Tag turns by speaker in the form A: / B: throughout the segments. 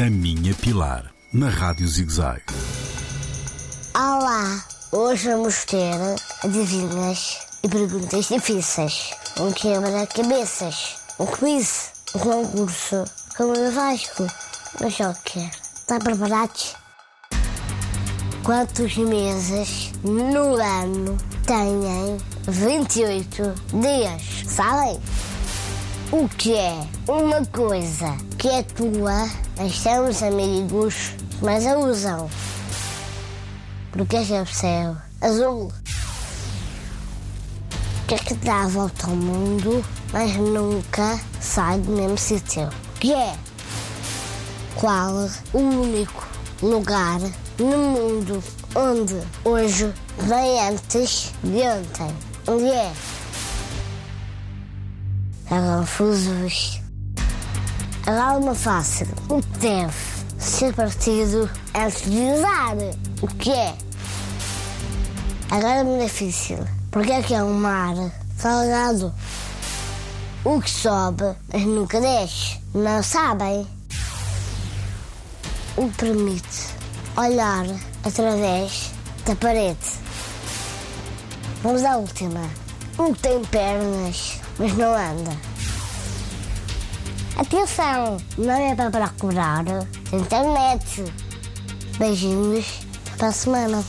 A: A Minha Pilar, na Rádio ZigZag.
B: Olá! Hoje vamos ter adivinhas e perguntas difíceis. Um quebra-cabeças, um quiz, um concurso, como o Vasco. Só quero. Está preparados? Quantos meses no ano têm 28 dias? Sabem? O que é uma coisa que é tua, são amigos, mas a usam? Porque é o céu azul. Que é que dá a volta ao mundo, mas nunca sai do mesmo sítio? Que é? Qual o único lugar no mundo onde hoje vem antes de ontem? Onde é? Está confusos. Agora uma fácil. Deve ser partido antes de usar? O que é? Agora uma difícil. Porque é que é um mar salgado? O que sobe, mas nunca desce. Não sabem? O que permite olhar através da parede. Vamos à última. O que tem pernas, mas não anda. Atenção, não é para procurar na internet. Beijinhos para a semana.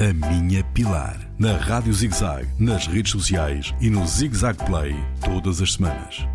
A: A Minha Pilar, na Rádio ZigZag, nas redes sociais e no ZigZag Play, todas as semanas.